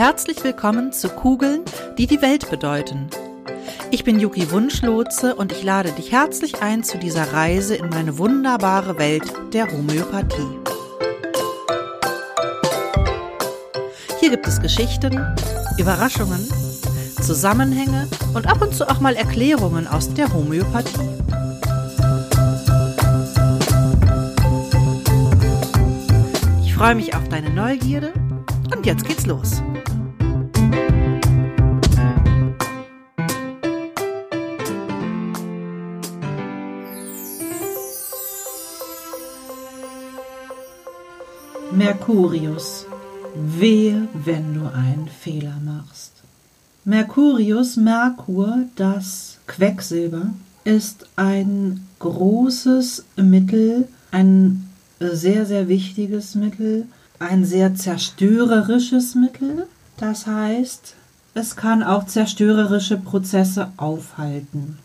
Herzlich willkommen zu Kugeln, die die Welt bedeuten. Ich bin Yuki Wunschlotze und ich lade dich herzlich ein zu dieser Reise in meine wunderbare Welt der Homöopathie. Hier gibt es Geschichten, Überraschungen, Zusammenhänge und ab und zu auch mal Erklärungen aus der Homöopathie. Ich freue mich auf deine Neugierde und jetzt geht's los. Mercurius. Wehe, wenn du einen Fehler machst. Mercurius, Merkur, das Quecksilber, ist ein großes Mittel, ein sehr, sehr wichtiges Mittel, ein sehr zerstörerisches Mittel. Das heißt, es kann auch zerstörerische Prozesse aufhalten.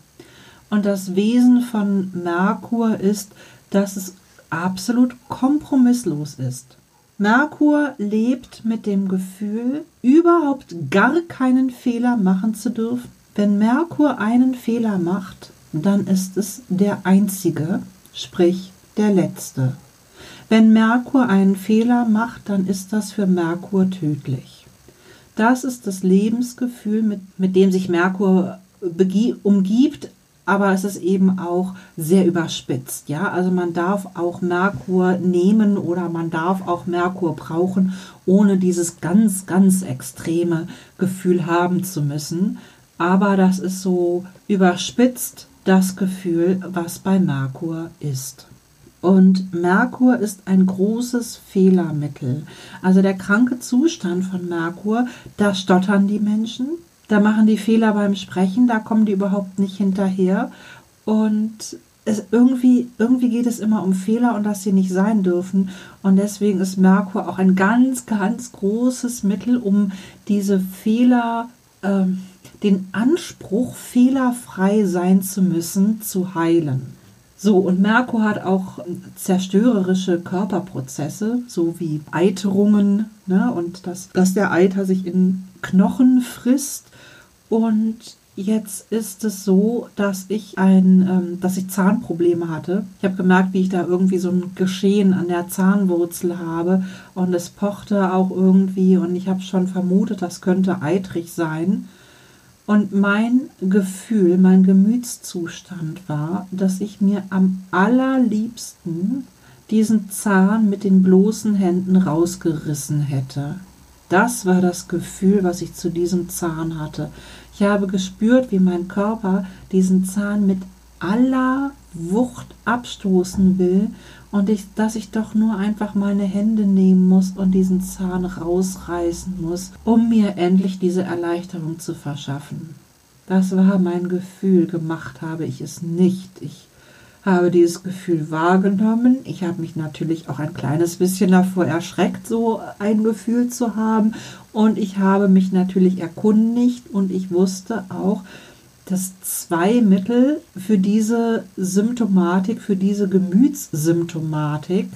Und das Wesen von Merkur ist, dass es absolut kompromisslos ist. Merkur lebt mit dem Gefühl, überhaupt gar keinen Fehler machen zu dürfen. Wenn Merkur einen Fehler macht, dann ist es der einzige, sprich der letzte. Wenn Merkur einen Fehler macht, dann ist das für Merkur tödlich. Das ist das Lebensgefühl, mit, mit dem sich Merkur umgibt, aber es ist eben auch sehr überspitzt. Ja, also man darf auch Merkur nehmen oder man darf auch Merkur brauchen, ohne dieses ganz, ganz extreme Gefühl haben zu müssen. Aber das ist so überspitzt das Gefühl, was bei Merkur ist. Und Merkur ist ein großes Fehlermittel. Also der kranke Zustand von Merkur, da stottern die Menschen, da machen die Fehler beim Sprechen, da kommen die überhaupt nicht hinterher. Und es irgendwie, irgendwie geht es immer um Fehler und dass sie nicht sein dürfen. Und deswegen ist Merkur auch ein ganz, ganz großes Mittel, um diese Fehler, äh, den Anspruch, fehlerfrei sein zu müssen, zu heilen. So, und Merkur hat auch zerstörerische Körperprozesse, so wie Eiterungen, ne, und dass, dass der Eiter sich in Knochen frisst und jetzt ist es so, dass ich ein, ähm, dass ich Zahnprobleme hatte. Ich habe gemerkt, wie ich da irgendwie so ein Geschehen an der Zahnwurzel habe und es pochte auch irgendwie und ich habe schon vermutet, das könnte eitrig sein. Und mein Gefühl, mein Gemütszustand war, dass ich mir am allerliebsten diesen Zahn mit den bloßen Händen rausgerissen hätte. Das war das Gefühl, was ich zu diesem Zahn hatte. Ich habe gespürt, wie mein Körper diesen Zahn mit aller Wucht abstoßen will und ich, dass ich doch nur einfach meine Hände nehmen muss und diesen Zahn rausreißen muss, um mir endlich diese Erleichterung zu verschaffen. Das war mein Gefühl, gemacht habe ich es nicht. Ich habe dieses Gefühl wahrgenommen. Ich habe mich natürlich auch ein kleines bisschen davor erschreckt, so ein Gefühl zu haben. Und ich habe mich natürlich erkundigt und ich wusste auch, dass zwei Mittel für diese Symptomatik, für diese Gemütssymptomatik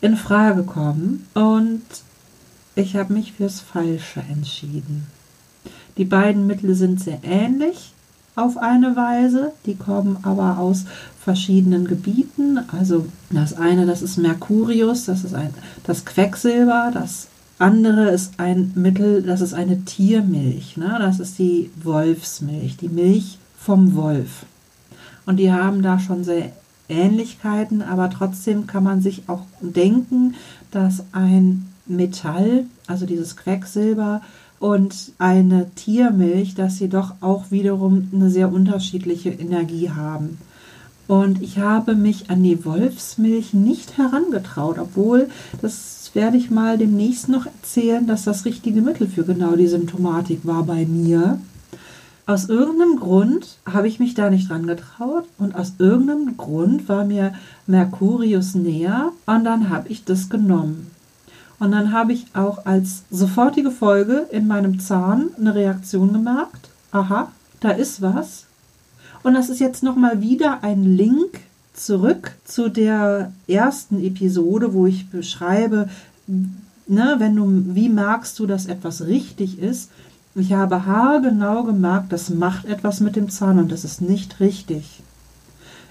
in Frage kommen. Und ich habe mich fürs Falsche entschieden. Die beiden Mittel sind sehr ähnlich auf eine Weise, die kommen aber aus verschiedenen Gebieten. Also das eine, das ist Mercurius, das ist ein, das Quecksilber, das andere ist ein Mittel, das ist eine Tiermilch, ne? das ist die Wolfsmilch, die Milch vom Wolf. Und die haben da schon sehr Ähnlichkeiten, aber trotzdem kann man sich auch denken, dass ein Metall, also dieses Quecksilber, und eine Tiermilch, dass sie doch auch wiederum eine sehr unterschiedliche Energie haben. Und ich habe mich an die Wolfsmilch nicht herangetraut, obwohl, das werde ich mal demnächst noch erzählen, dass das richtige Mittel für genau die Symptomatik war bei mir. Aus irgendeinem Grund habe ich mich da nicht dran getraut und aus irgendeinem Grund war mir Mercurius näher und dann habe ich das genommen. Und dann habe ich auch als sofortige Folge in meinem Zahn eine Reaktion gemerkt. Aha, da ist was. Und das ist jetzt nochmal wieder ein Link zurück zu der ersten Episode, wo ich beschreibe, ne, wenn du, wie merkst du, dass etwas richtig ist? Ich habe haargenau gemerkt, das macht etwas mit dem Zahn und das ist nicht richtig.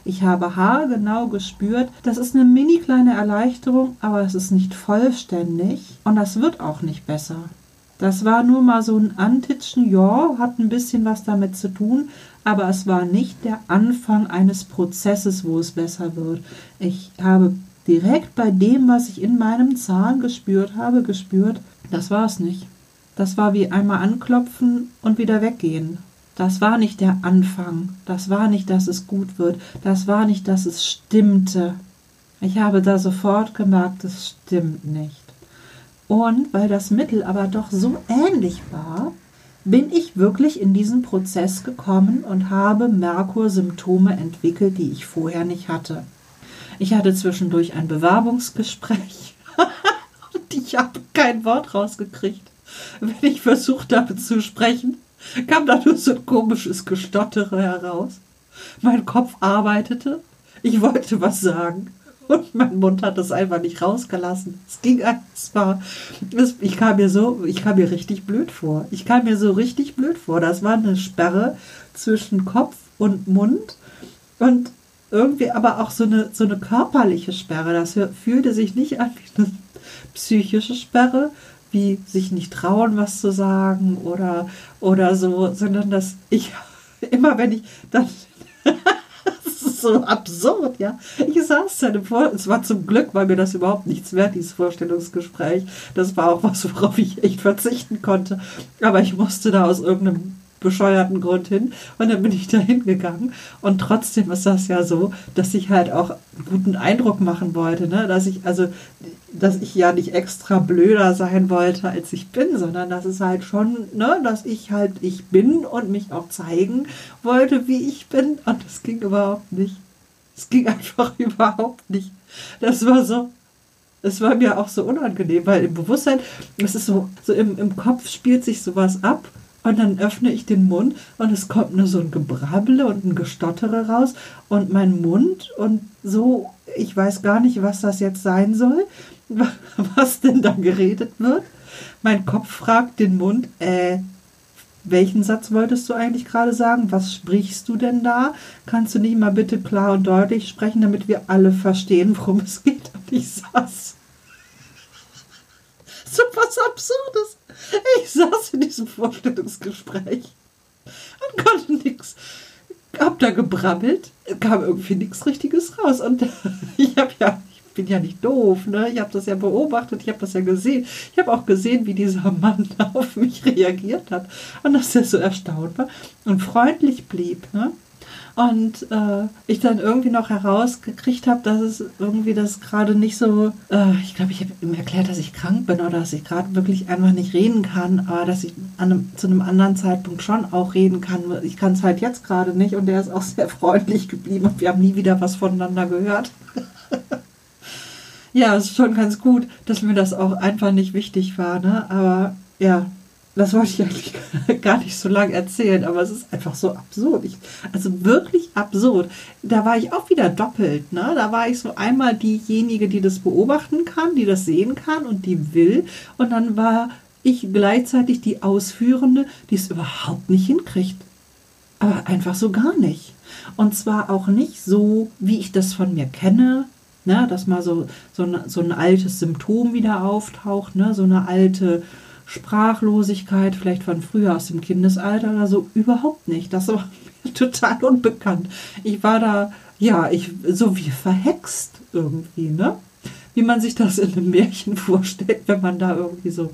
Ich habe haargenau gespürt, das ist eine mini kleine Erleichterung, aber es ist nicht vollständig und das wird auch nicht besser. Das war nur mal so ein Antitschen, ja, hat ein bisschen was damit zu tun, aber es war nicht der Anfang eines Prozesses, wo es besser wird. Ich habe direkt bei dem, was ich in meinem Zahn gespürt habe, gespürt, das war es nicht. Das war wie einmal anklopfen und wieder weggehen. Das war nicht der Anfang. Das war nicht, dass es gut wird. Das war nicht, dass es stimmte. Ich habe da sofort gemerkt, es stimmt nicht. Und weil das Mittel aber doch so ähnlich war, bin ich wirklich in diesen Prozess gekommen und habe Merkur-Symptome entwickelt, die ich vorher nicht hatte. Ich hatte zwischendurch ein Bewerbungsgespräch und ich habe kein Wort rausgekriegt. Wenn ich versucht habe zu sprechen, kam da nur so ein komisches Gestottere heraus. Mein Kopf arbeitete, ich wollte was sagen und mein Mund hat es einfach nicht rausgelassen. Es ging, es, ich kam mir so, ich kam mir richtig blöd vor. Ich kam mir so richtig blöd vor. Das war eine Sperre zwischen Kopf und Mund und irgendwie aber auch so eine, so eine körperliche Sperre. Das fühlte sich nicht an wie eine psychische Sperre, wie sich nicht trauen, was zu sagen oder, oder so, sondern dass ich immer, wenn ich dann. das ist so absurd, ja. Ich saß im Vor es war zum Glück, weil mir das überhaupt nichts wert, dieses Vorstellungsgespräch. Das war auch was, worauf ich echt verzichten konnte. Aber ich musste da aus irgendeinem bescheuerten Grund hin. Und dann bin ich da hingegangen. Und trotzdem ist das ja so, dass ich halt auch einen guten Eindruck machen wollte. Ne? Dass ich, also, dass ich ja nicht extra blöder sein wollte, als ich bin, sondern dass es halt schon, ne, dass ich halt ich bin und mich auch zeigen wollte, wie ich bin. Und das ging überhaupt nicht. Es ging einfach überhaupt nicht. Das war so, es war mir auch so unangenehm, weil im Bewusstsein, es ist so, so im, im Kopf spielt sich sowas ab und dann öffne ich den Mund und es kommt nur so ein Gebrabbele und ein Gestottere raus und mein Mund und so, ich weiß gar nicht, was das jetzt sein soll, was denn da geredet wird. Mein Kopf fragt den Mund, äh, welchen Satz wolltest du eigentlich gerade sagen? Was sprichst du denn da? Kannst du nicht mal bitte klar und deutlich sprechen, damit wir alle verstehen, worum es geht? Und ich saß. So was Absurdes. Ich saß in diesem Vorstellungsgespräch und konnte nichts. Hab da gebrabbelt, kam irgendwie nichts Richtiges raus. Und ich habe ja, bin ja nicht doof, ne? Ich habe das ja beobachtet, ich habe das ja gesehen. Ich habe auch gesehen, wie dieser Mann auf mich reagiert hat und dass er so erstaunt war und freundlich blieb, ne? Und äh, ich dann irgendwie noch herausgekriegt habe, dass es irgendwie das gerade nicht so, äh, ich glaube, ich habe ihm erklärt, dass ich krank bin oder dass ich gerade wirklich einfach nicht reden kann, aber dass ich einem, zu einem anderen Zeitpunkt schon auch reden kann. Ich kann es halt jetzt gerade nicht und der ist auch sehr freundlich geblieben und wir haben nie wieder was voneinander gehört. ja, es ist schon ganz gut, dass mir das auch einfach nicht wichtig war, ne? Aber ja, das wollte ich eigentlich gar nicht so lange erzählen, aber es ist einfach so absurd. Ich, also wirklich absurd. Da war ich auch wieder doppelt. Ne? Da war ich so einmal diejenige, die das beobachten kann, die das sehen kann und die will. Und dann war ich gleichzeitig die Ausführende, die es überhaupt nicht hinkriegt. Aber einfach so gar nicht. Und zwar auch nicht so, wie ich das von mir kenne, ne? dass mal so, so, ein, so ein altes Symptom wieder auftaucht, ne? so eine alte Sprachlosigkeit, vielleicht von früher aus dem Kindesalter oder so, überhaupt nicht. Das war mir total unbekannt. Ich war da, ja, ich, so wie verhext irgendwie, ne? Wie man sich das in einem Märchen vorstellt, wenn man da irgendwie so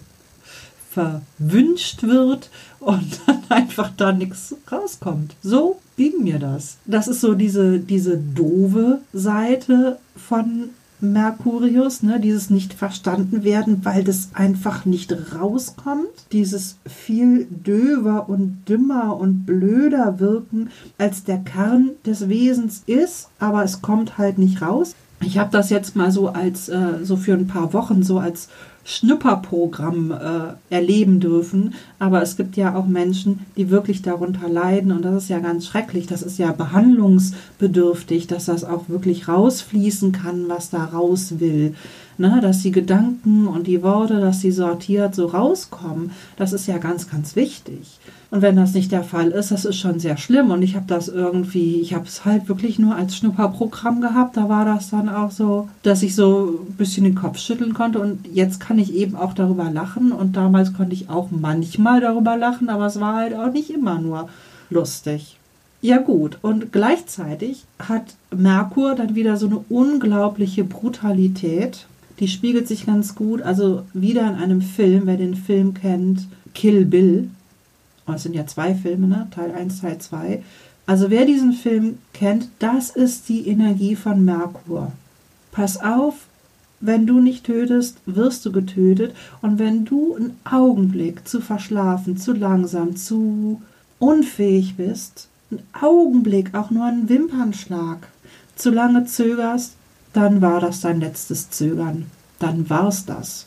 verwünscht wird und dann einfach da nichts rauskommt. So ging mir das. Das ist so diese, diese doofe Seite von Mercurius, ne, dieses nicht verstanden werden, weil das einfach nicht rauskommt, dieses viel döver und dümmer und blöder wirken, als der Kern des Wesens ist, aber es kommt halt nicht raus. Ich habe das jetzt mal so als äh, so für ein paar Wochen so als Schnupperprogramm äh, erleben dürfen. Aber es gibt ja auch Menschen, die wirklich darunter leiden. Und das ist ja ganz schrecklich. Das ist ja behandlungsbedürftig, dass das auch wirklich rausfließen kann, was da raus will. Ne, dass die Gedanken und die Worte, dass sie sortiert so rauskommen. Das ist ja ganz, ganz wichtig. Und wenn das nicht der Fall ist, das ist schon sehr schlimm. Und ich habe das irgendwie, ich habe es halt wirklich nur als Schnupperprogramm gehabt. Da war das dann auch so, dass ich so ein bisschen den Kopf schütteln konnte. Und jetzt kann ich eben auch darüber lachen. Und damals konnte ich auch manchmal darüber lachen, aber es war halt auch nicht immer nur lustig. Ja gut, und gleichzeitig hat Merkur dann wieder so eine unglaubliche Brutalität. Die spiegelt sich ganz gut, also wieder in einem Film, wer den Film kennt, Kill Bill Oh, es sind ja zwei Filme, ne? Teil 1, Teil 2. Also wer diesen Film kennt, das ist die Energie von Merkur. Pass auf, wenn du nicht tötest, wirst du getötet. Und wenn du einen Augenblick zu verschlafen, zu langsam, zu unfähig bist, einen Augenblick, auch nur einen Wimpernschlag, zu lange zögerst, dann war das dein letztes Zögern. Dann war's das.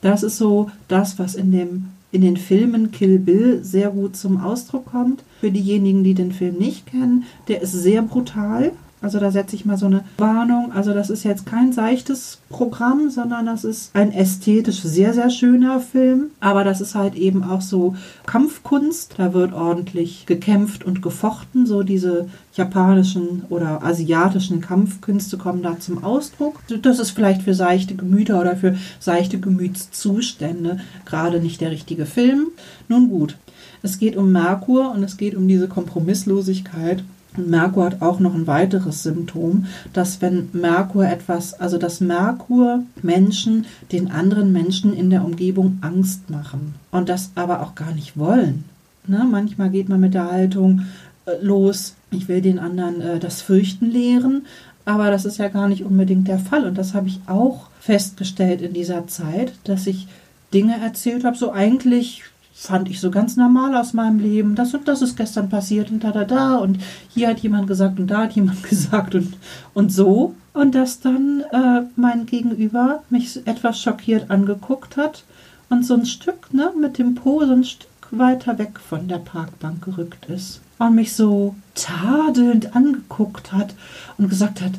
Das ist so das, was in dem in den Filmen Kill Bill sehr gut zum Ausdruck kommt. Für diejenigen, die den Film nicht kennen, der ist sehr brutal. Also da setze ich mal so eine Warnung. Also das ist jetzt kein seichtes Programm, sondern das ist ein ästhetisch sehr, sehr schöner Film. Aber das ist halt eben auch so Kampfkunst. Da wird ordentlich gekämpft und gefochten. So diese japanischen oder asiatischen Kampfkünste kommen da zum Ausdruck. Das ist vielleicht für seichte Gemüter oder für seichte Gemütszustände gerade nicht der richtige Film. Nun gut, es geht um Merkur und es geht um diese Kompromisslosigkeit Merkur hat auch noch ein weiteres Symptom, dass wenn Merkur etwas, also dass Merkur Menschen den anderen Menschen in der Umgebung Angst machen und das aber auch gar nicht wollen. Ne? Manchmal geht man mit der Haltung äh, los, ich will den anderen äh, das Fürchten lehren, aber das ist ja gar nicht unbedingt der Fall und das habe ich auch festgestellt in dieser Zeit, dass ich Dinge erzählt habe, so eigentlich fand ich so ganz normal aus meinem Leben. Das und das ist gestern passiert und da, da, da. Und hier hat jemand gesagt und da hat jemand gesagt und, und so. Und dass dann äh, mein Gegenüber mich etwas schockiert angeguckt hat und so ein Stück, ne, mit dem Po so ein Stück weiter weg von der Parkbank gerückt ist. Und mich so tadelnd angeguckt hat und gesagt hat,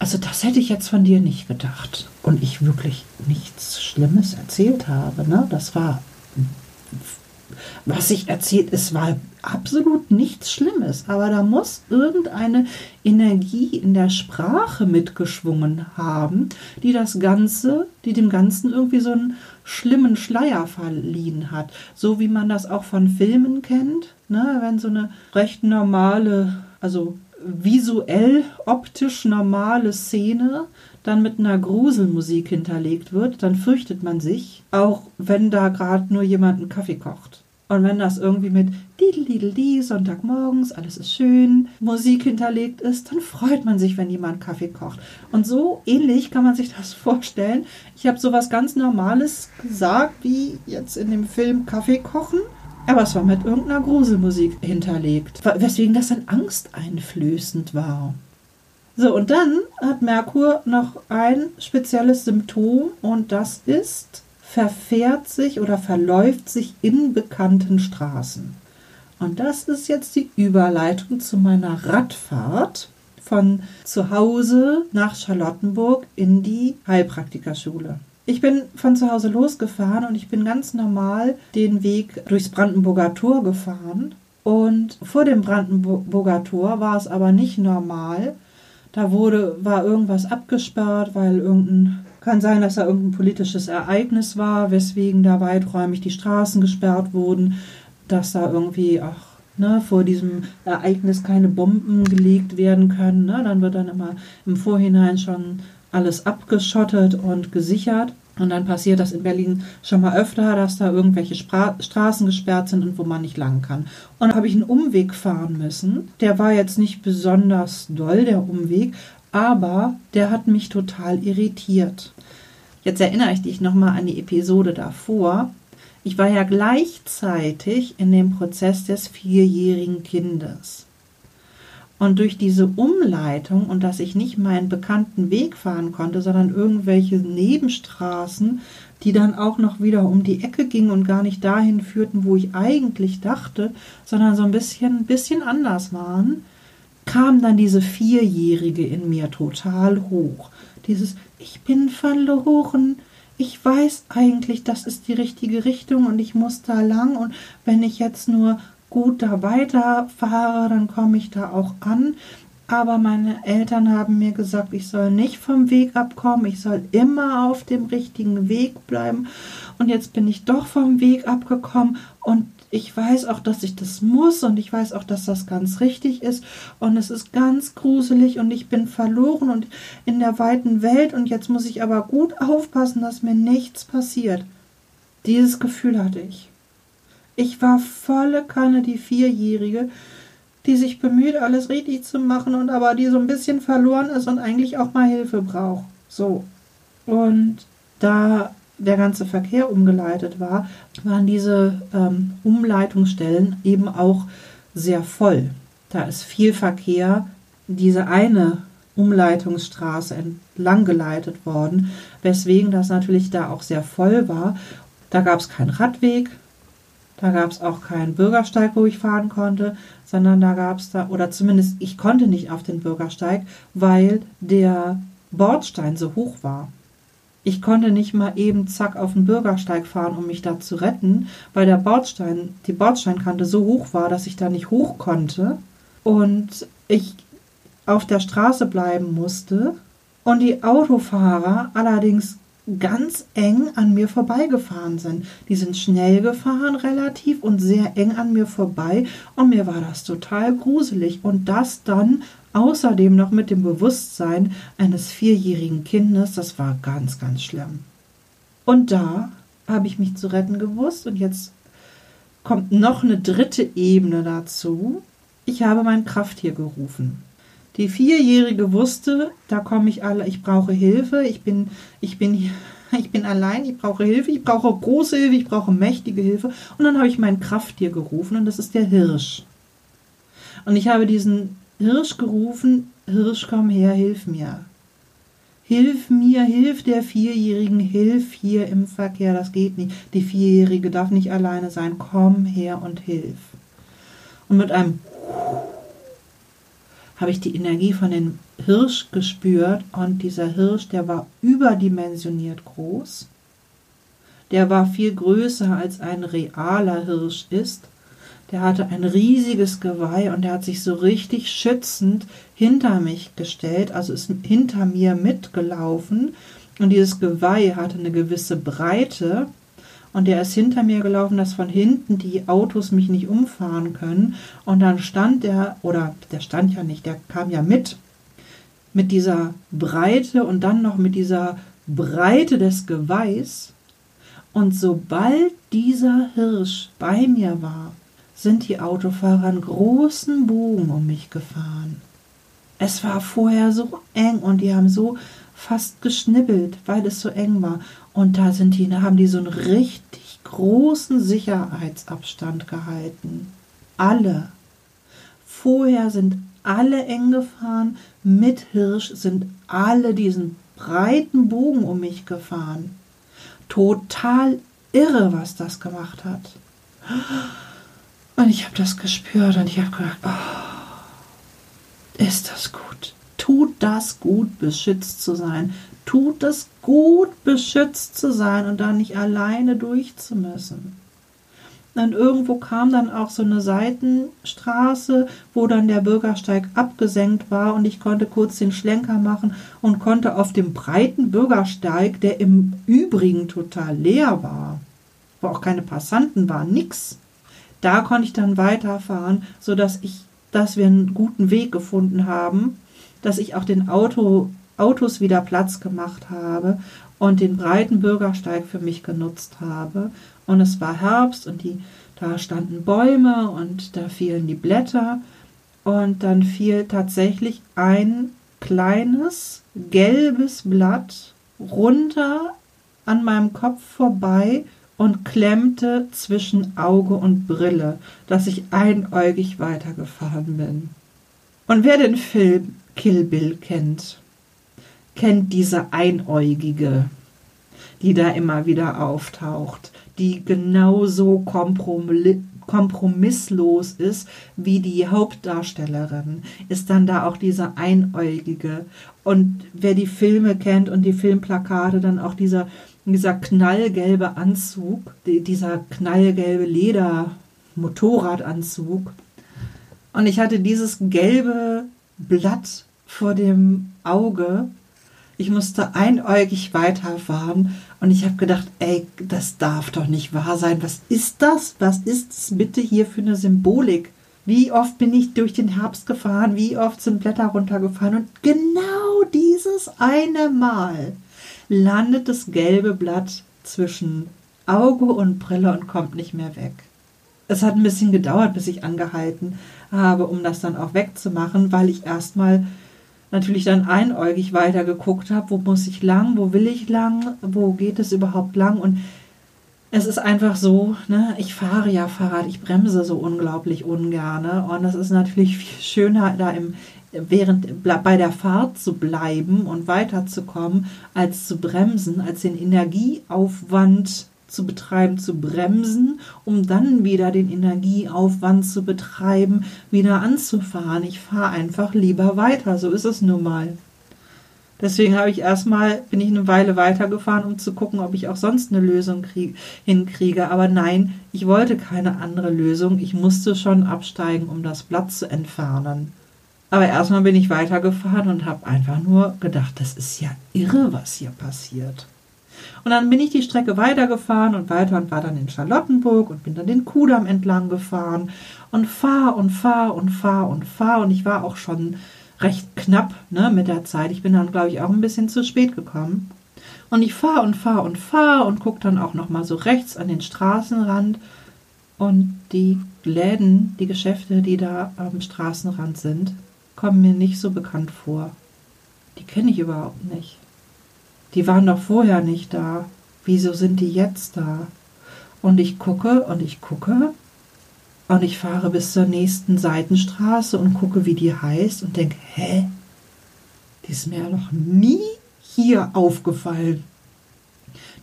also das hätte ich jetzt von dir nicht gedacht. Und ich wirklich nichts Schlimmes erzählt habe. Ne? Das war was ich erzählt, es war absolut nichts Schlimmes, aber da muss irgendeine Energie in der Sprache mitgeschwungen haben, die das Ganze, die dem Ganzen irgendwie so einen schlimmen Schleier verliehen hat. So wie man das auch von Filmen kennt, ne? wenn so eine recht normale, also visuell, optisch normale Szene dann mit einer Gruselmusik hinterlegt wird, dann fürchtet man sich, auch wenn da gerade nur jemand einen Kaffee kocht. Und wenn das irgendwie mit Didel, Sonntagmorgens, alles ist schön, Musik hinterlegt ist, dann freut man sich, wenn jemand Kaffee kocht. Und so ähnlich kann man sich das vorstellen. Ich habe sowas ganz Normales gesagt, wie jetzt in dem Film Kaffee kochen. Aber es war mit irgendeiner Gruselmusik hinterlegt, weswegen das dann angsteinflößend war. So, und dann hat Merkur noch ein spezielles Symptom und das ist verfährt sich oder verläuft sich in bekannten Straßen. Und das ist jetzt die Überleitung zu meiner Radfahrt von zu Hause nach Charlottenburg in die Heilpraktikerschule. Ich bin von zu Hause losgefahren und ich bin ganz normal den Weg durchs Brandenburger Tor gefahren. Und vor dem Brandenburger Tor war es aber nicht normal. Da wurde, war irgendwas abgesperrt, weil irgendein kann sein, dass da irgendein politisches Ereignis war, weswegen da weiträumig die Straßen gesperrt wurden, dass da irgendwie auch ne, vor diesem Ereignis keine Bomben gelegt werden können. Ne? Dann wird dann immer im Vorhinein schon alles abgeschottet und gesichert. Und dann passiert das in Berlin schon mal öfter, dass da irgendwelche Spra Straßen gesperrt sind und wo man nicht lang kann. Und da habe ich einen Umweg fahren müssen. Der war jetzt nicht besonders doll, der Umweg, aber der hat mich total irritiert. Jetzt erinnere ich dich nochmal an die Episode davor. Ich war ja gleichzeitig in dem Prozess des vierjährigen Kindes. Und durch diese Umleitung und dass ich nicht meinen bekannten Weg fahren konnte, sondern irgendwelche Nebenstraßen, die dann auch noch wieder um die Ecke gingen und gar nicht dahin führten, wo ich eigentlich dachte, sondern so ein bisschen, bisschen anders waren, kam dann diese Vierjährige in mir total hoch. Dieses Ich bin verloren, ich weiß eigentlich, das ist die richtige Richtung und ich muss da lang und wenn ich jetzt nur gut da weiterfahre, dann komme ich da auch an. Aber meine Eltern haben mir gesagt, ich soll nicht vom Weg abkommen, ich soll immer auf dem richtigen Weg bleiben. Und jetzt bin ich doch vom Weg abgekommen und ich weiß auch, dass ich das muss und ich weiß auch, dass das ganz richtig ist und es ist ganz gruselig und ich bin verloren und in der weiten Welt und jetzt muss ich aber gut aufpassen, dass mir nichts passiert. Dieses Gefühl hatte ich. Ich war volle Kanne die Vierjährige, die sich bemüht, alles richtig zu machen und aber die so ein bisschen verloren ist und eigentlich auch mal Hilfe braucht. So. Und da der ganze Verkehr umgeleitet war, waren diese ähm, Umleitungsstellen eben auch sehr voll. Da ist viel Verkehr diese eine Umleitungsstraße entlang geleitet worden, weswegen das natürlich da auch sehr voll war. Da gab es keinen Radweg, da gab es auch keinen Bürgersteig, wo ich fahren konnte, sondern da gab es da, oder zumindest ich konnte nicht auf den Bürgersteig, weil der Bordstein so hoch war. Ich konnte nicht mal eben zack auf den Bürgersteig fahren, um mich da zu retten, weil der Bordstein, die Bordsteinkante so hoch war, dass ich da nicht hoch konnte und ich auf der Straße bleiben musste und die Autofahrer allerdings ganz eng an mir vorbeigefahren sind. Die sind schnell gefahren relativ und sehr eng an mir vorbei und mir war das total gruselig und das dann Außerdem noch mit dem Bewusstsein eines vierjährigen Kindes, das war ganz, ganz schlimm. Und da habe ich mich zu retten gewusst und jetzt kommt noch eine dritte Ebene dazu. Ich habe mein Krafttier gerufen. Die Vierjährige wusste, da komme ich alle, ich brauche Hilfe, ich bin, ich bin hier, ich bin allein, ich brauche Hilfe, ich brauche große Hilfe, ich brauche mächtige Hilfe. Und dann habe ich mein Krafttier gerufen und das ist der Hirsch. Und ich habe diesen Hirsch gerufen, Hirsch, komm her, hilf mir. Hilf mir, hilf der Vierjährigen, hilf hier im Verkehr, das geht nicht. Die Vierjährige darf nicht alleine sein, komm her und hilf. Und mit einem habe ich die Energie von dem Hirsch gespürt und dieser Hirsch, der war überdimensioniert groß. Der war viel größer als ein realer Hirsch ist der hatte ein riesiges Geweih und der hat sich so richtig schützend hinter mich gestellt, also ist hinter mir mitgelaufen. Und dieses Geweih hatte eine gewisse Breite. Und der ist hinter mir gelaufen, dass von hinten die Autos mich nicht umfahren können. Und dann stand der, oder der stand ja nicht, der kam ja mit, mit dieser Breite und dann noch mit dieser Breite des Geweihs. Und sobald dieser Hirsch bei mir war, sind die Autofahrer einen großen Bogen um mich gefahren. Es war vorher so eng und die haben so fast geschnibbelt, weil es so eng war. Und da sind die, da haben die so einen richtig großen Sicherheitsabstand gehalten. Alle. Vorher sind alle eng gefahren, mit Hirsch sind alle diesen breiten Bogen um mich gefahren. Total irre, was das gemacht hat. Und ich habe das gespürt und ich habe gedacht, oh, ist das gut. Tut das gut, beschützt zu sein. Tut es gut, beschützt zu sein und da nicht alleine durchzumüssen. Und irgendwo kam dann auch so eine Seitenstraße, wo dann der Bürgersteig abgesenkt war und ich konnte kurz den Schlenker machen und konnte auf dem breiten Bürgersteig, der im Übrigen total leer war, wo auch keine Passanten waren, nix, da konnte ich dann weiterfahren, sodass ich, dass wir einen guten Weg gefunden haben, dass ich auch den Auto, Autos wieder Platz gemacht habe und den breiten Bürgersteig für mich genutzt habe. Und es war Herbst und die, da standen Bäume und da fielen die Blätter und dann fiel tatsächlich ein kleines gelbes Blatt runter an meinem Kopf vorbei und klemmte zwischen Auge und Brille, dass ich einäugig weitergefahren bin. Und wer den Film Kill Bill kennt, kennt diese Einäugige, die da immer wieder auftaucht, die genauso kompromisslos ist wie die Hauptdarstellerin, ist dann da auch diese Einäugige. Und wer die Filme kennt und die Filmplakate, dann auch dieser, dieser knallgelbe Anzug, dieser knallgelbe Leder-Motorradanzug. Und ich hatte dieses gelbe Blatt vor dem Auge. Ich musste einäugig weiterfahren und ich habe gedacht, ey, das darf doch nicht wahr sein. Was ist das? Was ist es bitte hier für eine Symbolik? Wie oft bin ich durch den Herbst gefahren? Wie oft sind Blätter runtergefallen? Und genau dieses eine Mal landet das gelbe Blatt zwischen Auge und Brille und kommt nicht mehr weg. Es hat ein bisschen gedauert, bis ich angehalten habe, um das dann auch wegzumachen, weil ich erstmal natürlich dann einäugig weitergeguckt habe, wo muss ich lang, wo will ich lang, wo geht es überhaupt lang? Und es ist einfach so, ne, ich fahre ja Fahrrad, ich bremse so unglaublich ungern und es ist natürlich viel schöner da im während bei der Fahrt zu bleiben und weiterzukommen, als zu bremsen, als den Energieaufwand zu betreiben, zu bremsen, um dann wieder den Energieaufwand zu betreiben, wieder anzufahren. Ich fahre einfach lieber weiter, so ist es nun mal. Deswegen habe ich erstmal, bin ich eine Weile weitergefahren, um zu gucken, ob ich auch sonst eine Lösung krieg, hinkriege. Aber nein, ich wollte keine andere Lösung. Ich musste schon absteigen, um das Blatt zu entfernen. Aber erstmal bin ich weitergefahren und habe einfach nur gedacht, das ist ja irre, was hier passiert. Und dann bin ich die Strecke weitergefahren und weiter und war dann in Charlottenburg und bin dann den Kudamm entlang gefahren und fahr und fahr und fahr und fahr und ich war auch schon recht knapp ne, mit der Zeit. Ich bin dann, glaube ich, auch ein bisschen zu spät gekommen. Und ich fahr und fahr und fahr und gucke dann auch noch mal so rechts an den Straßenrand und die Läden, die Geschäfte, die da am Straßenrand sind, kommen mir nicht so bekannt vor. Die kenne ich überhaupt nicht. Die waren doch vorher nicht da. Wieso sind die jetzt da? Und ich gucke und ich gucke und ich fahre bis zur nächsten Seitenstraße und gucke, wie die heißt und denke, hä? Die ist mir noch nie hier aufgefallen.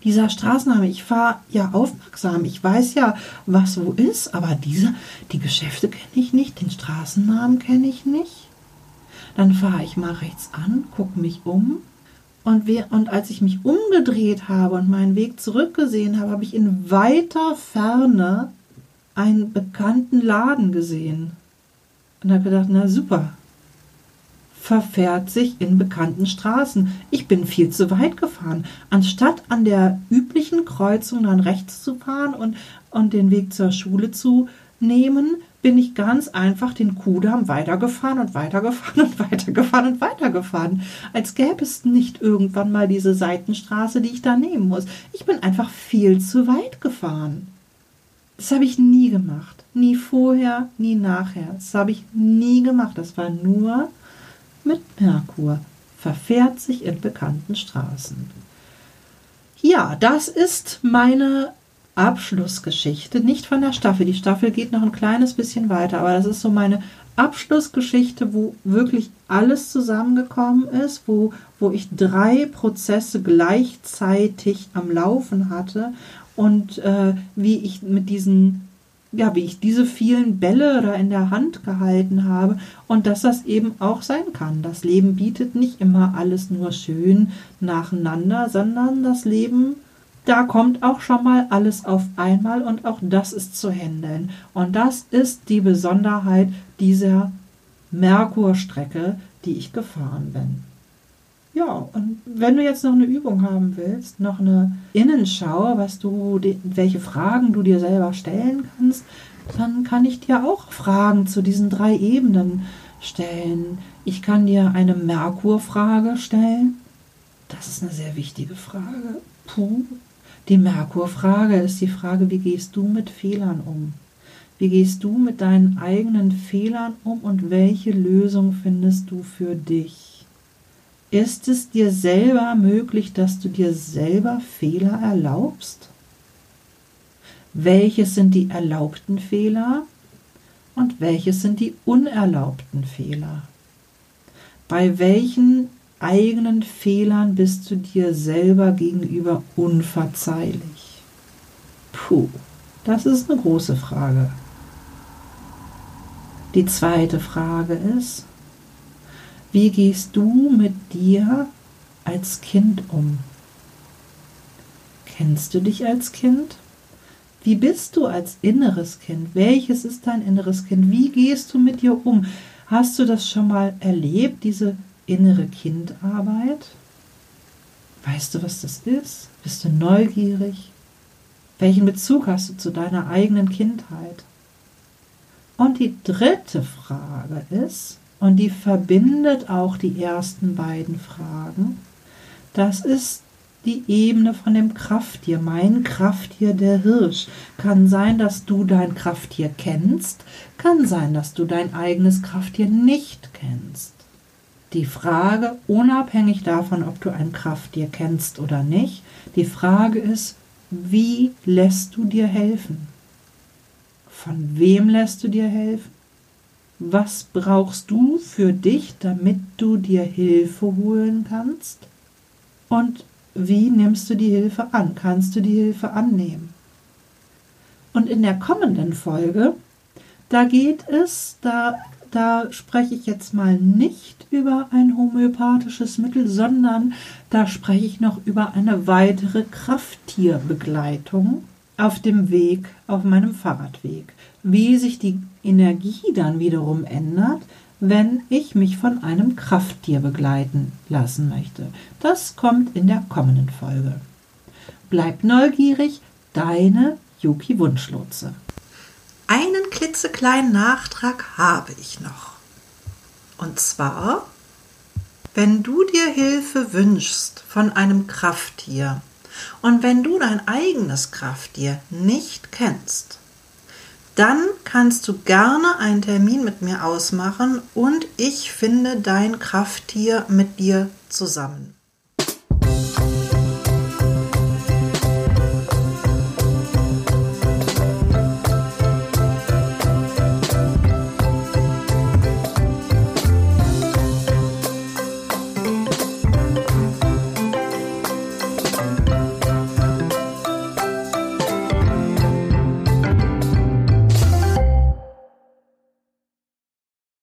Dieser Straßenname, ich fahre ja aufmerksam, ich weiß ja, was wo ist, aber diese, die Geschäfte kenne ich nicht, den Straßennamen kenne ich nicht. Dann fahre ich mal rechts an, gucke mich um und, wir, und als ich mich umgedreht habe und meinen Weg zurückgesehen habe, habe ich in weiter Ferne einen bekannten Laden gesehen. Und habe gedacht, na super, verfährt sich in bekannten Straßen. Ich bin viel zu weit gefahren. Anstatt an der üblichen Kreuzung dann rechts zu fahren und, und den Weg zur Schule zu nehmen, bin ich ganz einfach den Kudamm weitergefahren und weitergefahren und weitergefahren und weitergefahren. Als gäbe es nicht irgendwann mal diese Seitenstraße, die ich da nehmen muss. Ich bin einfach viel zu weit gefahren. Das habe ich nie gemacht. Nie vorher, nie nachher. Das habe ich nie gemacht. Das war nur mit Merkur. Verfährt sich in bekannten Straßen. Ja, das ist meine Abschlussgeschichte, nicht von der Staffel. Die Staffel geht noch ein kleines bisschen weiter, aber das ist so meine Abschlussgeschichte, wo wirklich alles zusammengekommen ist, wo, wo ich drei Prozesse gleichzeitig am Laufen hatte und äh, wie ich mit diesen, ja, wie ich diese vielen Bälle da in der Hand gehalten habe und dass das eben auch sein kann. Das Leben bietet nicht immer alles nur schön nacheinander, sondern das Leben da kommt auch schon mal alles auf einmal und auch das ist zu handeln. Und das ist die Besonderheit dieser Merkurstrecke, die ich gefahren bin. Ja, und wenn du jetzt noch eine Übung haben willst, noch eine Innenschau, was du, welche Fragen du dir selber stellen kannst, dann kann ich dir auch Fragen zu diesen drei Ebenen stellen. Ich kann dir eine Merkurfrage stellen. Das ist eine sehr wichtige Frage. Puh, die Merkur-Frage ist die Frage, wie gehst du mit Fehlern um? Wie gehst du mit deinen eigenen Fehlern um und welche Lösung findest du für dich? Ist es dir selber möglich, dass du dir selber Fehler erlaubst? Welches sind die erlaubten Fehler und welches sind die unerlaubten Fehler? Bei welchen eigenen Fehlern bist du dir selber gegenüber unverzeihlich? Puh, das ist eine große Frage. Die zweite Frage ist, wie gehst du mit dir als Kind um? Kennst du dich als Kind? Wie bist du als inneres Kind? Welches ist dein inneres Kind? Wie gehst du mit dir um? Hast du das schon mal erlebt, diese innere Kindarbeit? Weißt du, was das ist? Bist du neugierig? Welchen Bezug hast du zu deiner eigenen Kindheit? Und die dritte Frage ist, und die verbindet auch die ersten beiden Fragen, das ist die Ebene von dem Krafttier. Mein Krafttier, der Hirsch. Kann sein, dass du dein Krafttier kennst, kann sein, dass du dein eigenes Krafttier nicht kennst. Die Frage, unabhängig davon, ob du ein Krafttier kennst oder nicht, die Frage ist, wie lässt du dir helfen? Von wem lässt du dir helfen? Was brauchst du für dich, damit du dir Hilfe holen kannst? Und wie nimmst du die Hilfe an? Kannst du die Hilfe annehmen? Und in der kommenden Folge, da geht es, da, da spreche ich jetzt mal nicht über ein homöopathisches Mittel, sondern da spreche ich noch über eine weitere Krafttierbegleitung auf dem Weg, auf meinem Fahrradweg. Wie sich die Energie dann wiederum ändert, wenn ich mich von einem Krafttier begleiten lassen möchte. Das kommt in der kommenden Folge. Bleib neugierig, deine Yuki Wunschlotse. Einen klitzekleinen Nachtrag habe ich noch. Und zwar, wenn du dir Hilfe wünschst von einem Krafttier, und wenn du dein eigenes Krafttier nicht kennst, dann kannst du gerne einen Termin mit mir ausmachen und ich finde dein Krafttier mit dir zusammen.